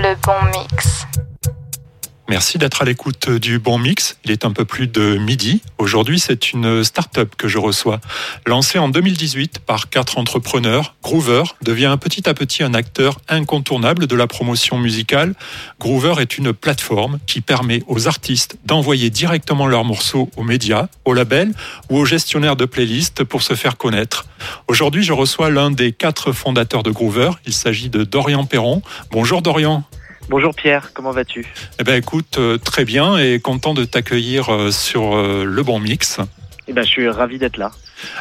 Le bon mix. Merci d'être à l'écoute du Bon Mix. Il est un peu plus de midi. Aujourd'hui, c'est une start-up que je reçois. Lancée en 2018 par quatre entrepreneurs, Groover devient petit à petit un acteur incontournable de la promotion musicale. Groover est une plateforme qui permet aux artistes d'envoyer directement leurs morceaux aux médias, aux labels ou aux gestionnaires de playlists pour se faire connaître. Aujourd'hui, je reçois l'un des quatre fondateurs de Groover. Il s'agit de Dorian Perron. Bonjour Dorian. Bonjour Pierre, comment vas-tu? Eh ben écoute, euh, très bien et content de t'accueillir euh, sur euh, le bon mix. Eh ben je suis ravi d'être là.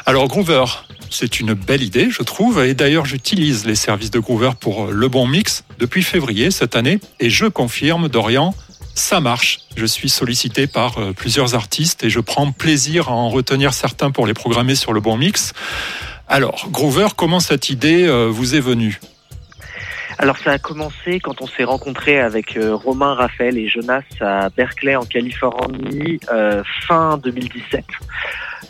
Alors Groover, c'est une belle idée, je trouve, et d'ailleurs j'utilise les services de Groover pour le bon mix depuis février cette année, et je confirme, Dorian, ça marche. Je suis sollicité par plusieurs artistes et je prends plaisir à en retenir certains pour les programmer sur le bon mix. Alors, Groover, comment cette idée vous est venue? Alors ça a commencé quand on s'est rencontré avec euh, Romain, Raphaël et Jonas à Berkeley en Californie euh, fin 2017.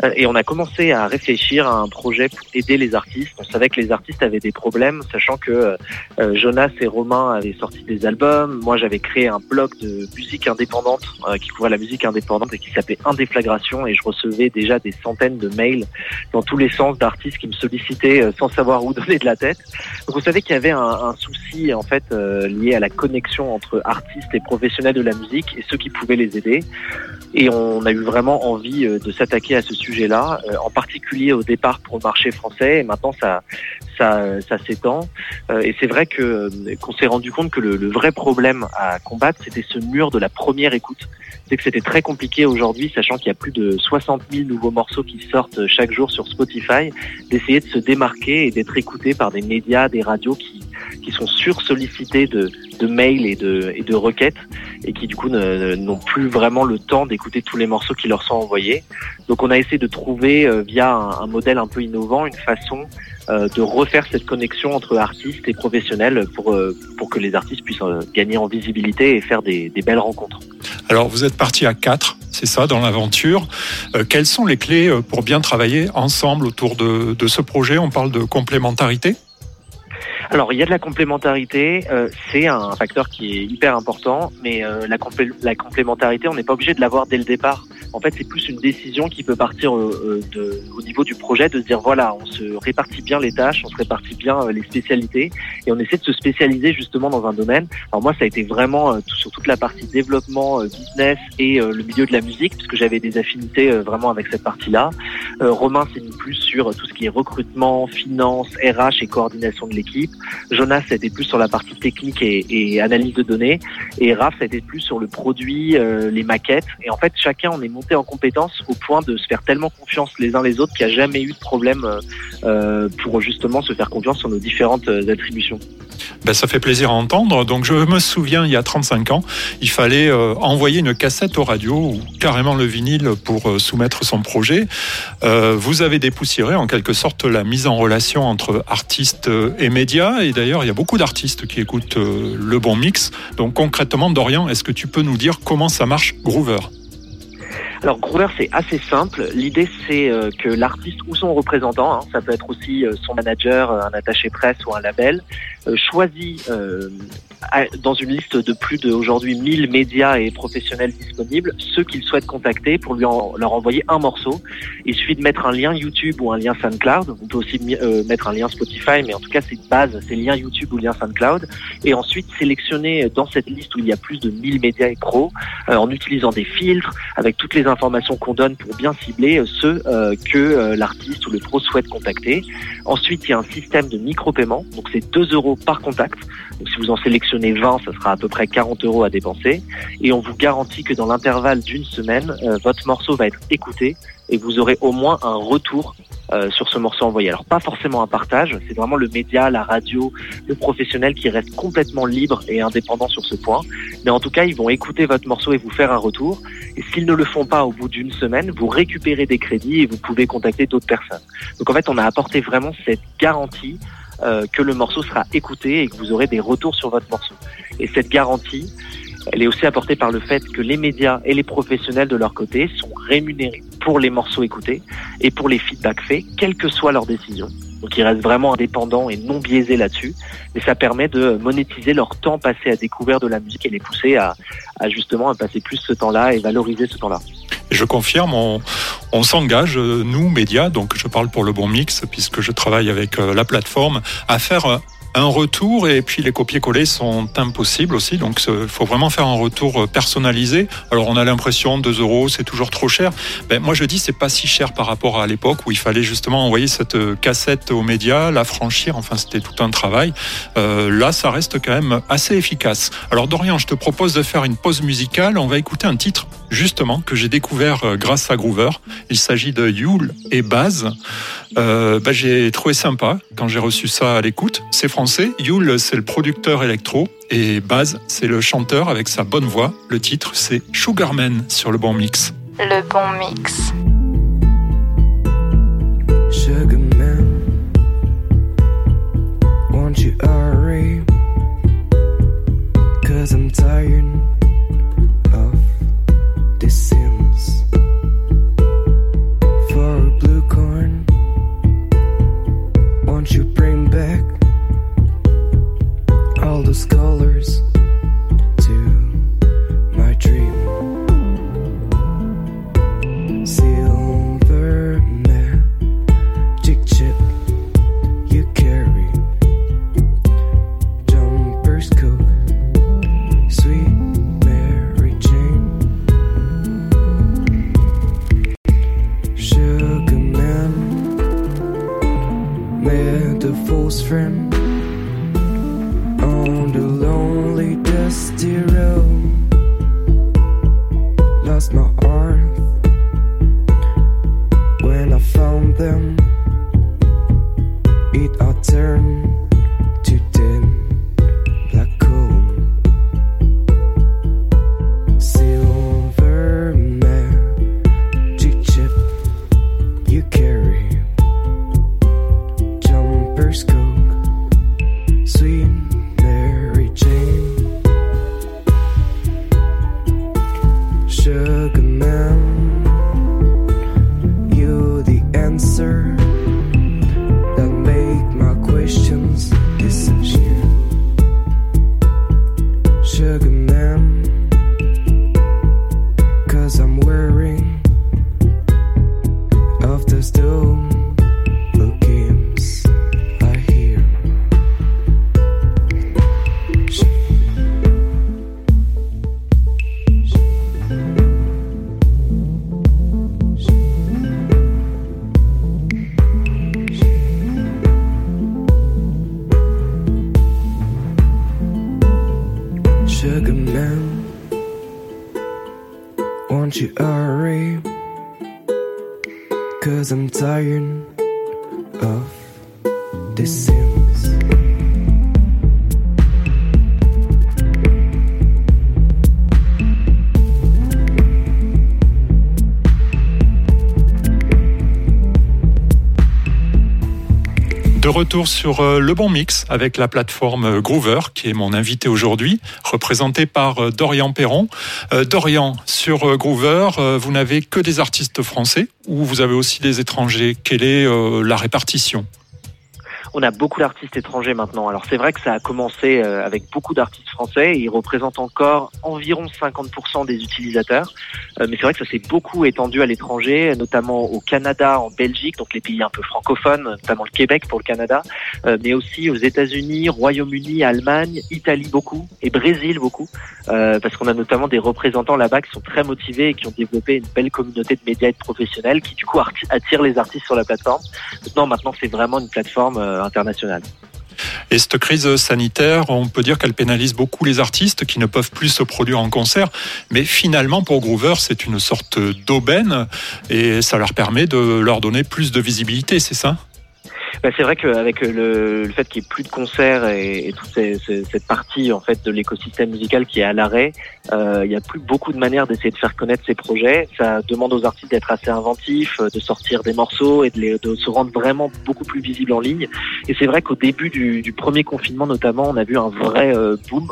Euh, et on a commencé à réfléchir à un projet pour aider les artistes. On savait que les artistes avaient des problèmes, sachant que euh, Jonas et Romain avaient sorti des albums. Moi, j'avais créé un blog de musique indépendante euh, qui couvrait la musique indépendante et qui s'appelait Indéflagration. Et je recevais déjà des centaines de mails dans tous les sens d'artistes qui me sollicitaient sans savoir où donner de la tête. Donc, vous savez qu'il y avait un, un, souci en fait lié à la connexion entre artistes et professionnels de la musique et ceux qui pouvaient les aider. Et on a eu vraiment envie de s'attaquer à ce sujet-là, euh, en particulier au départ pour le marché français. Et maintenant, ça, ça, ça s'étend. Euh, et c'est vrai que euh, qu'on s'est rendu compte que le, le, vrai problème à combattre, c'était ce mur de la première écoute. C'est que c'était très compliqué aujourd'hui, sachant qu'il y a plus de 60 000 nouveaux morceaux qui sortent chaque jour sur Spotify, d'essayer de se démarquer et d'être écouté par des médias, des radios qui, qui sont sursollicités de, de mails et de, requêtes et qui du coup n'ont plus vraiment le temps d'écouter tous les morceaux qui leur sont envoyés. Donc on a essayé de trouver euh, via un, modèle un peu innovant une façon euh, de refaire cette connexion entre artistes et professionnels pour, euh, pour que les artistes puissent gagner en visibilité et faire des, belles rencontres. Alors vous êtes parti à quatre, c'est ça, dans l'aventure. quelles sont les clés pour bien travailler ensemble autour de ce projet? On parle de complémentarité? Alors, il y a de la complémentarité, euh, c'est un facteur qui est hyper important, mais euh, la, complémentarité, on n'est pas obligé de l'avoir dès le départ. En fait, c'est plus une décision qui peut partir euh, de, au niveau du projet, de se dire voilà, on se répartit bien les tâches, on se répartit bien les spécialités, et on essaie de se spécialiser justement dans un domaine. Alors moi, ça a été vraiment sur toute la partie développement, business et le milieu de la musique, puisque j'avais des affinités vraiment avec cette partie-là. Romain s'est mis plus sur tout ce qui est recrutement, finance, RH et coordination de l'équipe. Jonas, ça a été plus sur la partie technique et, analyse de données. Et Raph, ça a été plus sur le produit, euh, les maquettes. Et en fait, chacun, on est monté en compétence au point de se faire tellement confiance les uns les autres qu'il n'y a jamais eu de problème euh, euh, pour justement se faire confiance sur nos différentes attributions. Ben, ça fait plaisir à entendre. Donc je me souviens, il y a 35 ans, il fallait envoyer une cassette aux radios ou carrément le vinyle pour soumettre son projet. vous avez dépoussiéré en quelque sorte la mise en relation entre artistes et médias et d'ailleurs, il y a beaucoup d'artistes qui écoutent euh, le bon mix. Donc concrètement, Dorian, est-ce que tu peux nous dire comment ça marche Groover? Alors Groover c'est assez simple. L'idée c'est euh, que l'artiste ou son représentant, hein, ça peut être aussi euh, son manager, un attaché presse ou un label, choisit dans une liste de plus de aujourd'hui 1000 médias et professionnels disponibles, ceux qu'il souhaite contacter pour lui leur envoyer un morceau. Il suffit de mettre un lien YouTube ou un lien SoundCloud. On peut aussi euh, mettre un lien Spotify, mais en tout cas c'est de base, c'est lien YouTube ou lien SoundCloud. Et ensuite sélectionner dans cette liste où il y a plus de 1000 médias et pros, euh, en utilisant des filtres, avec toutes les informations qu'on donne pour bien cibler euh, ceux que l'artiste ou le pro souhaite contacter. Ensuite, il y a un système de micro-paiement, donc c'est 2 euros par contact. Donc si vous en sélectionnez sélectionnez 20, ça sera à peu près 40 euros à dépenser. Et on vous garantit que dans l'intervalle d'une semaine, euh, votre morceau va être écouté et vous aurez au moins un retour euh, sur ce morceau envoyé. Alors pas forcément un partage, c'est vraiment le média, la radio, le professionnel qui reste complètement libre et indépendant sur ce point. Mais en tout cas, ils vont écouter votre morceau et vous faire un retour. Et s'ils ne le font pas au bout d'une semaine, vous récupérez des crédits et vous pouvez contacter d'autres personnes. Donc en fait, on a apporté vraiment cette garantie euh, que le morceau sera écouté et que vous aurez des retours sur votre morceau. Et cette garantie, elle est aussi apportée par le fait que les médias et les professionnels de leur côté sont rémunérés pour les morceaux écoutés et pour les feedbacks faits, quelle que soit leur décision. Donc ils restent vraiment indépendants et non biaisés là-dessus. Et ça permet de monétiser leur temps passé à découvrir de la musique et les pousser à, à justement à passer plus ce temps-là et valoriser ce temps-là. Je confirme, on, on s'engage, nous, médias, donc je parle pour le bon mix, puisque je travaille avec la plateforme, à faire un retour et puis les copier-coller sont impossibles aussi. Donc il faut vraiment faire un retour euh, personnalisé. Alors on a l'impression 2 euros c'est toujours trop cher. Ben, moi je dis c'est pas si cher par rapport à l'époque où il fallait justement envoyer cette euh, cassette aux médias, la franchir. Enfin c'était tout un travail. Euh, là ça reste quand même assez efficace. Alors Dorian je te propose de faire une pause musicale. On va écouter un titre justement que j'ai découvert euh, grâce à Groover. Il s'agit de Yule et Baz. Euh, ben, j'ai trouvé sympa quand j'ai reçu ça à l'écoute. C'est français Yule, c'est le producteur électro. Et Baz, c'est le chanteur avec sa bonne voix. Le titre, c'est Sugarman sur le bon mix. Le bon mix. De retour sur euh, le bon mix avec la plateforme Groover, qui est mon invité aujourd'hui, représenté par euh, Dorian Perron. Euh, Dorian, sur Groover, vous n'avez que des artistes français ou vous avez aussi des étrangers? Quelle est la répartition? On a beaucoup d'artistes étrangers maintenant. Alors c'est vrai que ça a commencé euh, avec beaucoup d'artistes français. Et ils représentent encore environ 50% des utilisateurs. Euh, mais c'est vrai que ça s'est beaucoup étendu à l'étranger, notamment au Canada, en Belgique, donc les pays un peu francophones, notamment le Québec pour le Canada, euh, mais aussi aux États-Unis, Royaume-Uni, Allemagne, Italie beaucoup et Brésil beaucoup, parce qu'on a notamment des représentants là-bas qui sont très motivés et qui ont développé une belle communauté de médias et de professionnels qui du coup attirent les artistes sur la plateforme. Maintenant, maintenant c'est vraiment une plateforme internationale. Et cette crise sanitaire, on peut dire qu'elle pénalise beaucoup les artistes qui ne peuvent plus se produire en concert. Mais finalement, pour Groover, c'est une sorte d'aubaine et ça leur permet de leur donner plus de visibilité, c'est ça? Bah, c'est vrai qu'avec le, le fait qu'il n'y ait plus de concerts et, et toute ces- ces- cette partie en fait de l'écosystème musical qui est à l'arrêt, euh, il n'y a plus beaucoup de manières d'essayer de faire connaître ces projets. Ça demande aux artistes d'être assez inventifs, euh, de sortir des morceaux et de, les- de se rendre vraiment beaucoup plus visibles en ligne. Et c'est vrai qu'au début du, du premier confinement notamment, on a vu un vrai euh, boom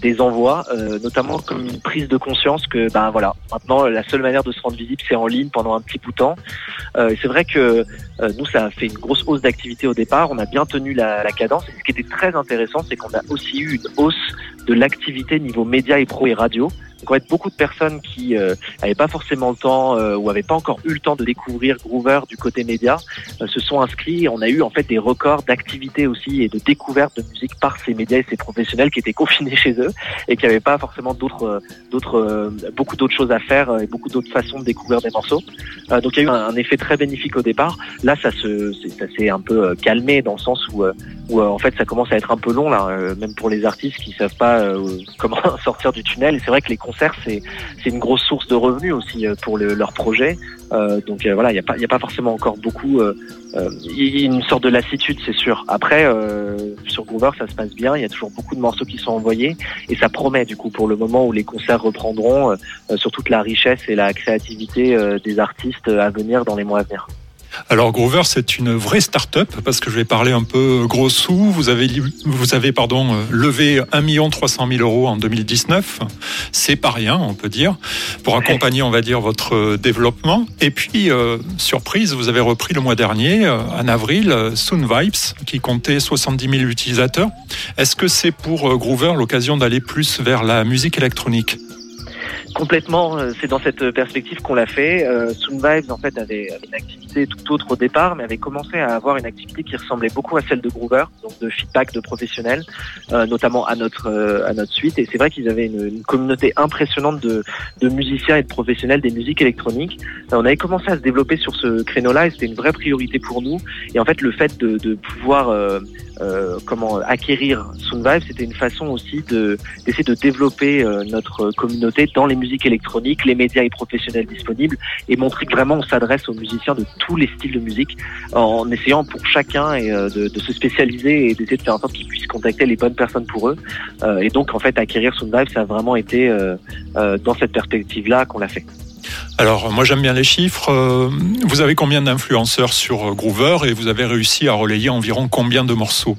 des envois, notamment comme une prise de conscience que ben voilà, maintenant la seule manière de se rendre visible c'est en ligne pendant un petit bout de temps. c'est vrai que nous ça a fait grosse hausse d'activité au départ, on a bien tenu la, cadence. Et ce qui était très intéressant, c'est qu'on a aussi eu une hausse de l'activité niveau médias et pro et radio. Donc en fait, beaucoup de personnes qui n'avaient pas forcément le temps ou n'avaient pas encore eu le temps de découvrir Groover du côté média se sont inscrits. On a eu en fait des records d'activité aussi et de découverte de musique par ces médias et ces professionnels qui étaient confinés chez eux et qui n'avaient pas forcément d'autres, d'autres, beaucoup d'autres choses à faire et beaucoup d'autres façons de découvrir des morceaux. donc il y a eu un, effet très bénéfique au départ. Là, ça se, ça s'est un peu calmé dans le sens où, où en fait ça commence à être un peu long là, même pour les artistes qui savent pas comment sortir du tunnel. C'est vrai que c'est une grosse source de revenus aussi pour le, leur projet. Euh, donc euh, voilà, il n'y a pas il y a forcément encore beaucoup euh, une sorte de lassitude, c'est sûr. Après, sur Groover, ça se passe bien. Il y a toujours beaucoup de morceaux qui sont envoyés et ça promet du coup pour le moment où les concerts reprendront sur toute la richesse et la créativité des artistes à venir dans les mois à venir. Alors Groover, c'est une vraie start-up parce que je vais parler un peu gros sous. Vous avez, vous avez pardon, levé 1 300 000 euros en 2019. C'est pas rien, on peut dire, pour accompagner, on va dire, votre développement. Et puis, euh, surprise, vous avez repris le mois dernier, euh, en avril, Soon Vibes, qui comptait 70 000 utilisateurs. Est-ce que c'est pour euh, Groover l'occasion d'aller plus vers la musique électronique? Complètement, euh, c'est dans cette perspective qu'on l'a fait. Euh, Soon Vibes en fait avait, une activité tout autre au départ, mais avait commencé à avoir une activité qui ressemblait beaucoup à celle de Groover, donc de feedback de professionnels, euh, notamment à notre euh, à notre suite. Et c'est vrai qu'ils avaient une, une, communauté impressionnante de, de musiciens et de professionnels des musiques électroniques. on avait commencé à se développer sur ce créneau-là et c'était une vraie priorité pour nous. Et en fait, le fait de, de pouvoir euh, comment acquérir Soundvibe, c'était une façon aussi de d'essayer de développer euh, notre communauté dans les musiques électroniques, les médias et professionnels disponibles, et montrer que vraiment on s'adresse aux musiciens de tous les styles de musique, en essayant pour chacun et, euh, de, de, se spécialiser et d'essayer de faire en sorte qu'ils puissent contacter les bonnes personnes pour eux. et donc en fait acquérir Soundvibe, ça a vraiment été dans cette perspective-là qu'on l'a fait. Alors, moi j'aime bien les chiffres. Euh, vous avez combien d'influenceurs sur euh, Groover et vous avez réussi à relayer environ combien de morceaux?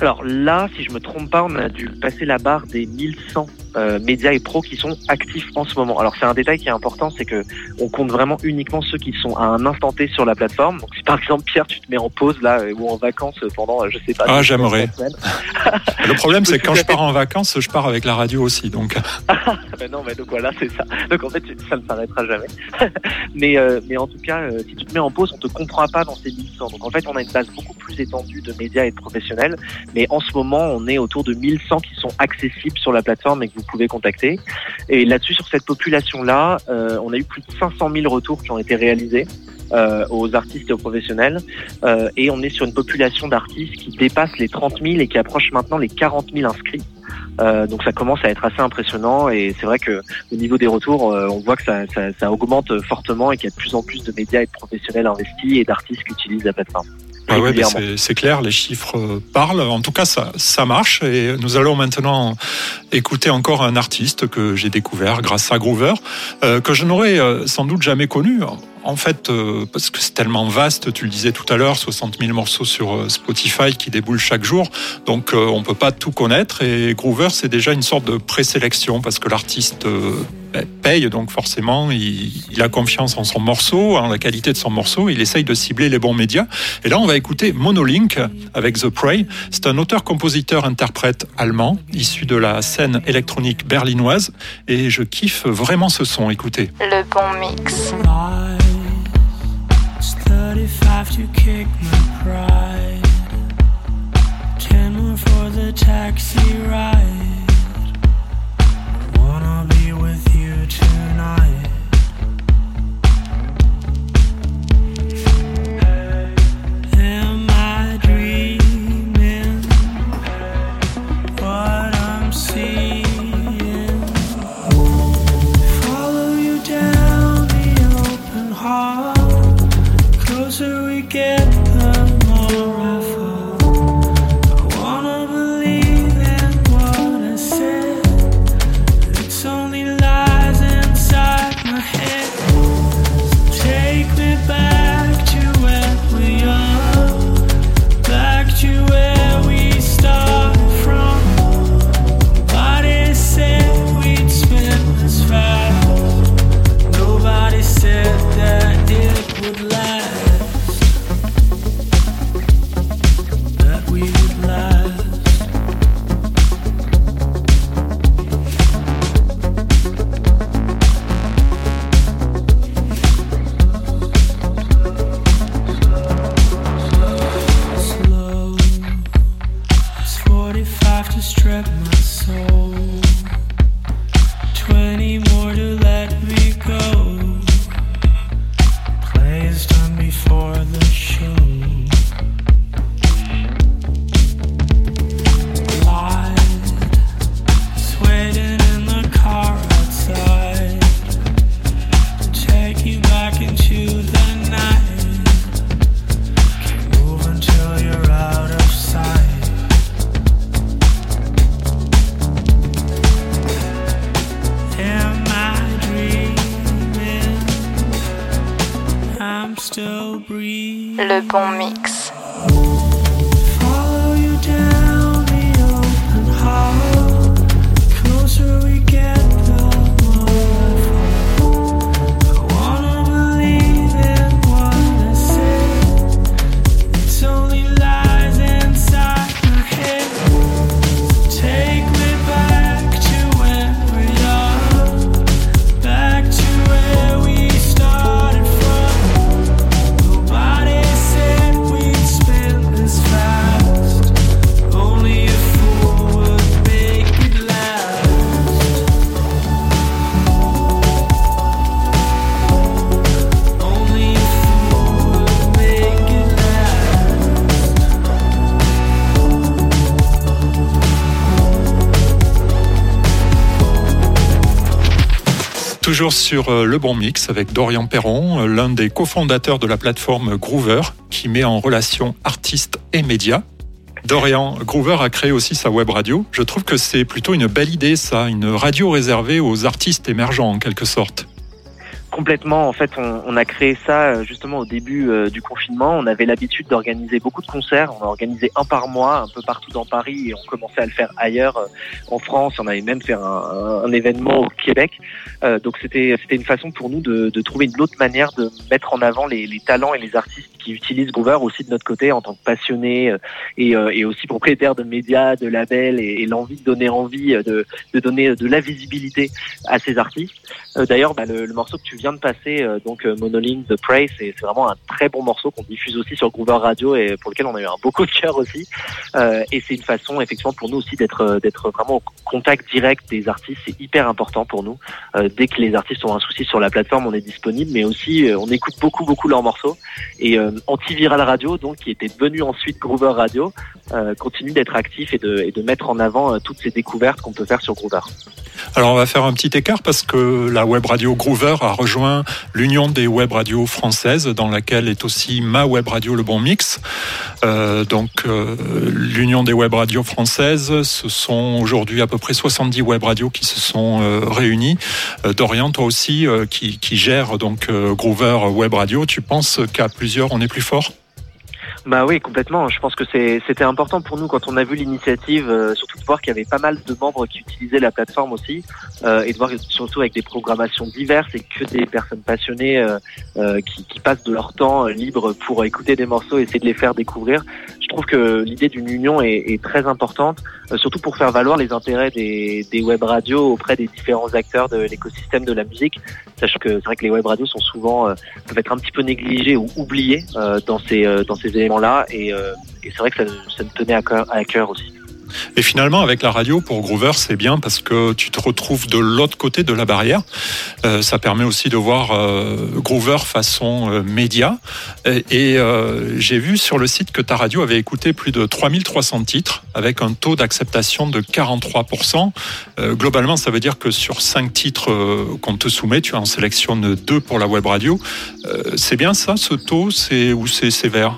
Alors là, si je me trompe pas, on a dû passer la barre des 1100 euh, médias et pros qui sont actifs en ce moment. Alors c'est un détail qui est important, c'est que on compte vraiment uniquement ceux qui sont à un instant T sur la plateforme. Donc si par exemple Pierre, tu te mets en pause là euh, ou en vacances pendant, euh, je sais pas. Ah j'aimerais. Le problème c'est que quand je pars en vacances, je pars avec la radio aussi, donc. ben non, mais donc voilà, c'est ça. Donc en fait, ça ne s'arrêtera jamais. mais mais en tout cas, si tu te mets en pause, on te comprend pas dans ces 1100. Donc en fait, on a une base beaucoup plus étendue de médias et de professionnels. Mais en ce moment, on est autour de 1100 qui sont accessibles sur la plateforme et que vous pouvez contacter. Et là-dessus, sur cette population-là, euh, on a eu plus de 500 000 retours qui ont été réalisés. Euh, aux artistes et aux professionnels. Euh, et on est sur une population d'artistes qui dépasse les 30 000 et qui approche maintenant les 40 000 inscrits. Donc ça commence à être assez impressionnant et c'est vrai que au niveau des retours, on voit que ça, ça, ça augmente fortement et qu'il y a de plus en plus de médias et de professionnels investis et d'artistes qui utilisent la plateforme. Ah ouais, c'est clair, les chiffres parlent. En tout cas, ça, ça marche. Et nous allons maintenant écouter encore un artiste que j'ai découvert grâce à Groover, euh, que je n'aurais euh, sans doute jamais connu. En fait, euh, parce que c'est tellement vaste, tu le disais tout à l'heure, 60 000 morceaux sur euh, Spotify qui déboulent chaque jour, donc euh, on peut pas tout connaître. Et Groover, c'est déjà une sorte de présélection parce que l'artiste paye, donc forcément, il, il, a confiance en son morceau, en la qualité de son morceau, il essaye de cibler les bons médias. Et là, on va écouter Monolink avec The Prey. C'est un auteur-compositeur-interprète allemand, issu de la scène électronique berlinoise, et je kiffe vraiment ce son. Écoutez. Le bon mix. 35 to kick my pride. 10 more for the taxi ride. Wanna be with you tonight. Get, Le bon mix. Sur euh, Le Bon Mix avec Dorian Perron, euh, l'un des cofondateurs de la plateforme Groover qui met en relation artistes et médias. Dorian, Groover a créé aussi sa web radio. Je trouve que c'est plutôt une belle idée ça, une radio réservée aux artistes émergents en quelque sorte. Complètement. En fait, on, on a créé ça euh, justement au début euh, du confinement. On avait l'habitude d'organiser beaucoup de concerts. On a organisé un par mois, un peu partout dans Paris, et on commençait à le faire ailleurs, euh, en France. On avait même fait un, un- événement au Québec. Euh, donc c'était c'était une façon pour nous de, de trouver une autre manière de mettre en avant les, les talents et les artistes qui utilisent Groover aussi de notre côté en tant que passionnés euh, et, euh, et aussi propriétaires de médias, de labels et, et l'envie de donner envie de, de donner de la visibilité à ces artistes. D'ailleurs, bah, le, le morceau que tu viens de passer, euh, donc euh, Monoline The Prey, c'est vraiment un très bon morceau qu'on diffuse aussi sur Groover Radio et pour lequel on a eu un beau coup de cœur aussi. Euh, et c'est une façon, effectivement, pour nous aussi d'être d'être vraiment au contact direct des artistes. C'est hyper important pour nous. Dès que les artistes ont un souci sur la plateforme, on est disponible, mais aussi on écoute beaucoup beaucoup leurs morceaux. Et Antiviral Radio, donc qui était devenu ensuite Groover Radio, continue d'être actif et de, et de mettre en avant toutes ces découvertes qu'on peut faire sur Groover. Alors on va faire un petit écart parce que la web radio Groover a rejoint l'Union des web radios françaises dans laquelle est aussi ma web radio Le Bon Mix. Euh, donc euh, l'Union des web radios françaises, ce sont aujourd'hui à peu près 70 web radios qui se sont euh, réunies. Dorian, toi aussi qui, qui gère donc Groover Web Radio, tu penses qu'à plusieurs on est plus fort? Bah oui, complètement. Je pense que c'était important pour nous quand on a vu l'initiative, euh, surtout de voir qu'il y avait pas mal de membres qui utilisaient la plateforme aussi, euh, et de voir surtout avec des programmations diverses et que des personnes passionnées euh, euh, qui, passent de leur temps libre pour écouter des morceaux et essayer de les faire découvrir. Je trouve que l'idée d'une union est, très importante, surtout pour faire valoir les intérêts des, des web radios auprès des différents acteurs de l'écosystème de la musique, sachant que c'est vrai que les web radios sont souvent euh, peuvent être un petit peu négligés ou oubliés euh, dans ces euh, dans ces éléments-là, et, c'est vrai que ça, me tenait à cœur aussi. Et finalement, avec la radio, pour Groover, c'est bien parce que tu te retrouves de l'autre côté de la barrière. Euh, ça permet aussi de voir euh, Groover façon euh, média. Et, euh, j'ai vu sur le site que ta radio avait écouté plus de 3300 titres avec un taux d'acceptation de 43%. Euh, globalement, ça veut dire que sur 5 titres qu'on te soumet, tu en sélectionnes 2 pour la web radio. C'est bien ça, ce taux? Ou c'est sévère?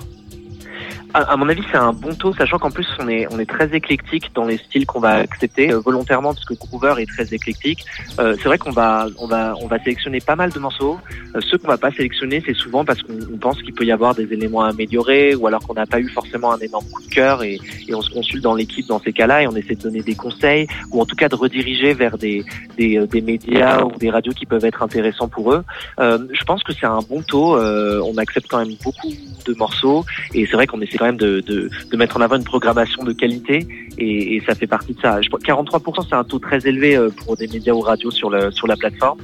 À, mon avis, c'est un bon taux, sachant qu'en plus on est on est très éclectique dans les styles qu'on va accepter euh, volontairement, parce que Groover est très éclectique. Euh, c'est vrai qu'on va on va on va sélectionner pas mal de morceaux. Euh, ceux qu'on va pas sélectionner, c'est souvent parce qu'on on pense qu'il peut y avoir des éléments à améliorer, ou alors qu'on n'a pas eu forcément un énorme coup de cœur, et, et on se consulte dans l'équipe dans ces cas-là, et on essaie de donner des conseils, ou en tout cas de rediriger vers des des, euh, des médias ou des radios qui peuvent être intéressants pour eux. Euh, je pense que c'est un bon taux. Euh, on accepte quand même beaucoup de morceaux. Et c'est vrai qu'on essaie quand même de, de, de, mettre en avant une programmation de qualité et, et ça fait partie de ça. Je, 43%, c'est un taux très élevé euh, pour des médias ou radios sur, le, sur la plateforme.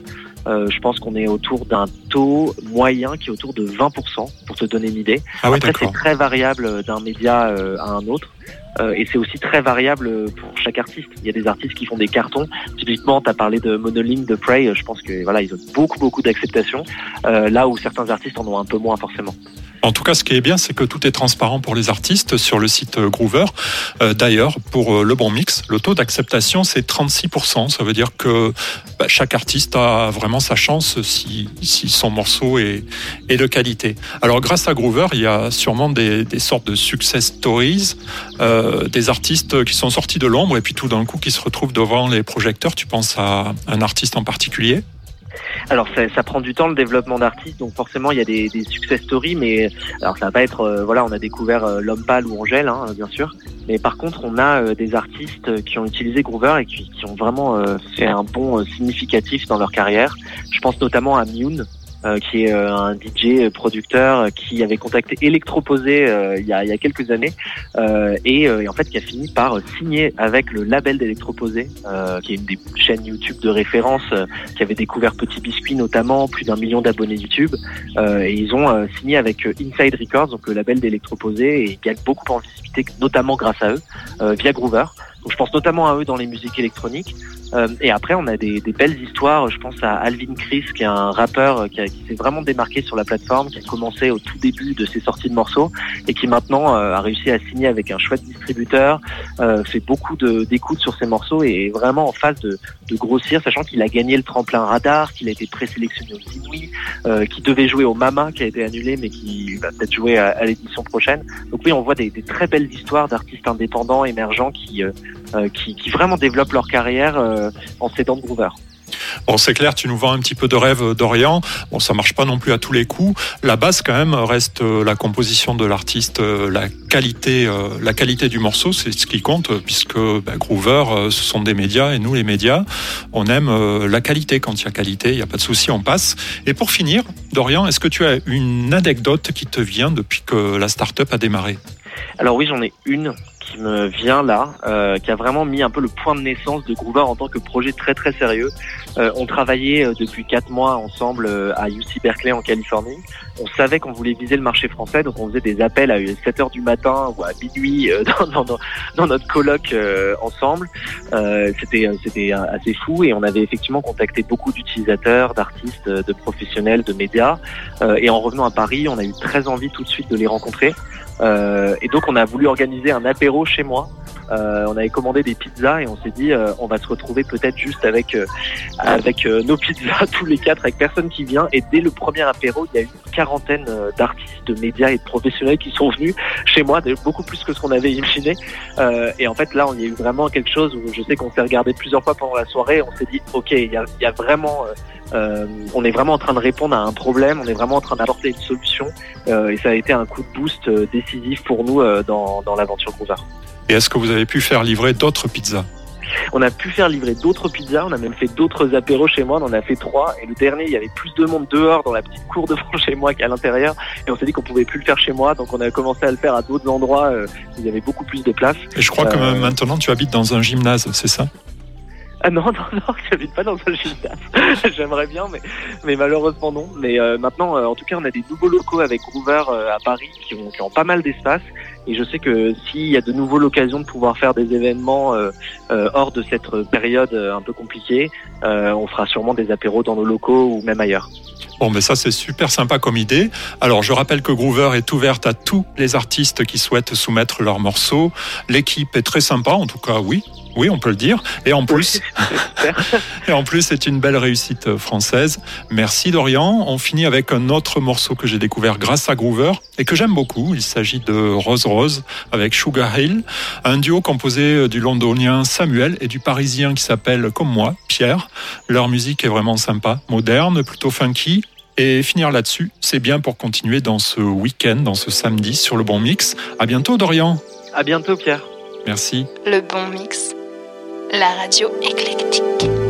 Euh, je pense qu'on est autour d'un taux moyen qui est autour de 20%, pour te donner une idée. Ah oui, Après, c'est très variable d'un média euh, à un autre. Euh, et c'est aussi très variable pour chaque artiste. Il y a des artistes qui font des cartons. Typiquement, tu as parlé de Monoling, de Prey. euh, Je pense que voilà, ils ont beaucoup, beaucoup d'acceptation. Euh, là où certains artistes en ont un peu moins forcément. En tout cas, ce qui est bien, c'est que tout est transparent pour les artistes sur le site euh, Groover. Euh, D'ailleurs, pour euh, le bon mix, le taux d'acceptation, c'est 36%. Ça veut dire que bah, chaque artiste a vraiment sa chance si, si son morceau est, est de qualité. Alors, grâce à Groover, il y a sûrement des, des sortes de success stories, euh, des artistes qui sont sortis de l'ombre et puis tout d'un coup qui se retrouvent devant les projecteurs. Tu penses à un artiste en particulier? Alors ça, ça prend du temps le développement d'artistes, donc forcément il y a des, des success stories, mais alors ça va pas être euh, voilà on a découvert euh, l'homme pâle ou Angèle hein, bien sûr, mais par contre on a euh, des artistes qui ont utilisé Groover et qui, qui ont vraiment euh, fait un bond significatif dans leur carrière. Je pense notamment à Mune. Euh, qui est euh, un DJ producteur euh, qui avait contacté Electroposé euh, il, y a, il y a quelques années euh, et, euh, en fait qui a fini par euh, signer avec le label d'Electroposé euh, qui est une des chaînes YouTube de référence euh, qui avait découvert Petit Biscuit notamment, plus d'un million d'abonnés YouTube. Euh, et ils ont euh, signé avec euh, Inside Records, donc le label d'Electroposé, et ils gagnent beaucoup en visibilité, notamment grâce à eux, euh, via Groover. Donc je pense notamment à eux dans les musiques électroniques. Euh, et après, on a des, des belles histoires. Je pense à Alvin Chris, qui est un rappeur euh, qui, qui s'est vraiment démarqué sur la plateforme, qui a commencé au tout début de ses sorties de morceaux et qui maintenant euh, a réussi à signer avec un chouette distributeur, euh, fait beaucoup d'écoutes sur ses morceaux et est vraiment en phase de, de grossir, sachant qu'il a gagné le tremplin radar, qu'il a été présélectionné aux Inouïs, euh, qui devait jouer au Mama, qui a été annulé, mais qui va peut-être jouer à, à l'édition prochaine. Donc oui, on voit des, des très belles histoires d'artistes indépendants, émergents, qui, euh, qui, qui vraiment développent leur carrière euh, en s'aidant de Groover. Bon, c'est clair, tu nous vends un petit peu de rêve d'Orient. Bon, ça marche pas non plus à tous les coups. La base, quand même, reste euh, la composition de l'artiste, euh, la qualité, euh, la qualité du morceau, c'est ce qui compte, puisque bah, Groover, euh, ce sont des médias, et nous, les médias, on aime euh, la qualité. Quand il y a qualité, il n'y a pas de souci, on passe. Et pour finir, Dorian, est-ce que tu as une anecdote qui te vient depuis que la start-up a démarré? Alors oui, j'en ai une qui me vient là, euh, qui a vraiment mis un peu le point de naissance de Groover en tant que projet très très sérieux. Euh, on travaillait euh, depuis quatre mois ensemble euh, à UC Berkeley en Californie. On savait qu'on voulait viser le marché français, donc on faisait des appels à 7 heures du matin ou à minuit euh, dans, dans, dans- dans notre colloque euh, ensemble. Euh, c'était euh, c'était euh, assez fou et on avait effectivement contacté beaucoup d'utilisateurs, d'artistes, euh, de professionnels, de médias. Euh, et en revenant à Paris, on a eu très envie tout de suite de les rencontrer. Euh, et donc on a voulu organiser un apéro chez moi. Euh, on avait commandé des pizzas et on s'est dit euh, on va se retrouver peut-être juste avec euh, nos pizzas tous les quatre avec personne qui vient et dès le premier apéro il y a une quarantaine d'artistes, de médias et de professionnels qui sont venus chez moi, beaucoup plus que ce qu'on avait imaginé. Et en fait là on y a eu vraiment quelque chose où je sais qu'on s'est regardé plusieurs fois pendant la soirée. On s'est dit ok il y a, vraiment on est vraiment en train de répondre à un problème, on est vraiment en train d'apporter une solution et ça a été un coup de boost décisif pour nous dans, dans l'aventure Groover. Et est-ce que vous avez pu faire livrer d'autres pizzas On a pu faire livrer d'autres pizzas, on a même fait d'autres apéros chez moi, on en a fait trois et le dernier il y avait plus de monde dehors dans la petite cour devant chez moi qu'à l'intérieur et on s'est dit qu'on pouvait plus le faire chez moi donc on a commencé à le faire à d'autres endroits euh, où il y avait beaucoup plus de place. Et je crois que Euh, maintenant tu habites dans un gymnase, c'est ça? Ah non, non, non, j'habite pas dans un gymnase. J'aimerais bien, mais, mais malheureusement non. Mais euh, maintenant, euh, en tout cas, on a des nouveaux locaux avec Groover euh, à Paris qui ont, qui ont pas mal d'espace. Et je sais que s'il y a de nouveau l'occasion de pouvoir faire des événements euh, euh, hors de cette période euh, un peu compliquée, euh, on fera sûrement des apéros dans nos locaux ou même ailleurs. Bon, mais ça, c'est super sympa comme idée. Alors, je rappelle que Groover est ouverte à tous les artistes qui souhaitent soumettre leurs morceaux. L'équipe est très sympa, en tout cas, oui. Oui, on peut le dire. Et en plus, et en plus, c'est une belle réussite euh, française. Merci Dorian. On finit avec un autre morceau que j'ai découvert grâce à Groover et que j'aime beaucoup. Il s'agit de Rose Rose avec Sugar Hill, un duo composé euh, du londonien Samuel et du parisien qui s'appelle comme moi, Pierre. Leur musique est vraiment sympa, moderne, plutôt funky. Et finir là-dessus, c'est bien pour continuer dans ce week-end, dans ce samedi sur le bon mix. À bientôt Dorian. À bientôt, Pierre. Merci. Le bon mix. La radio éclectique.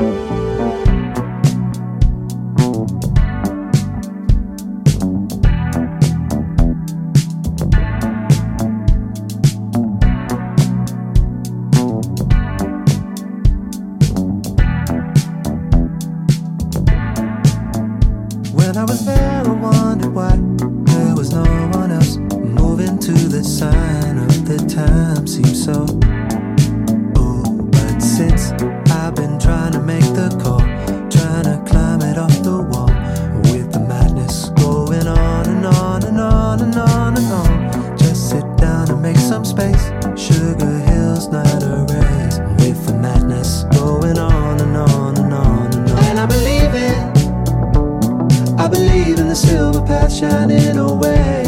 believe in the silver path shining away.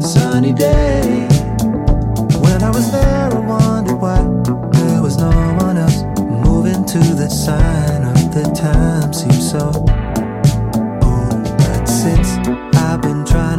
Sunny day. When I was there, I wondered why there was no one else moving to the sign of the time. Seems so. old. but since I've been trying.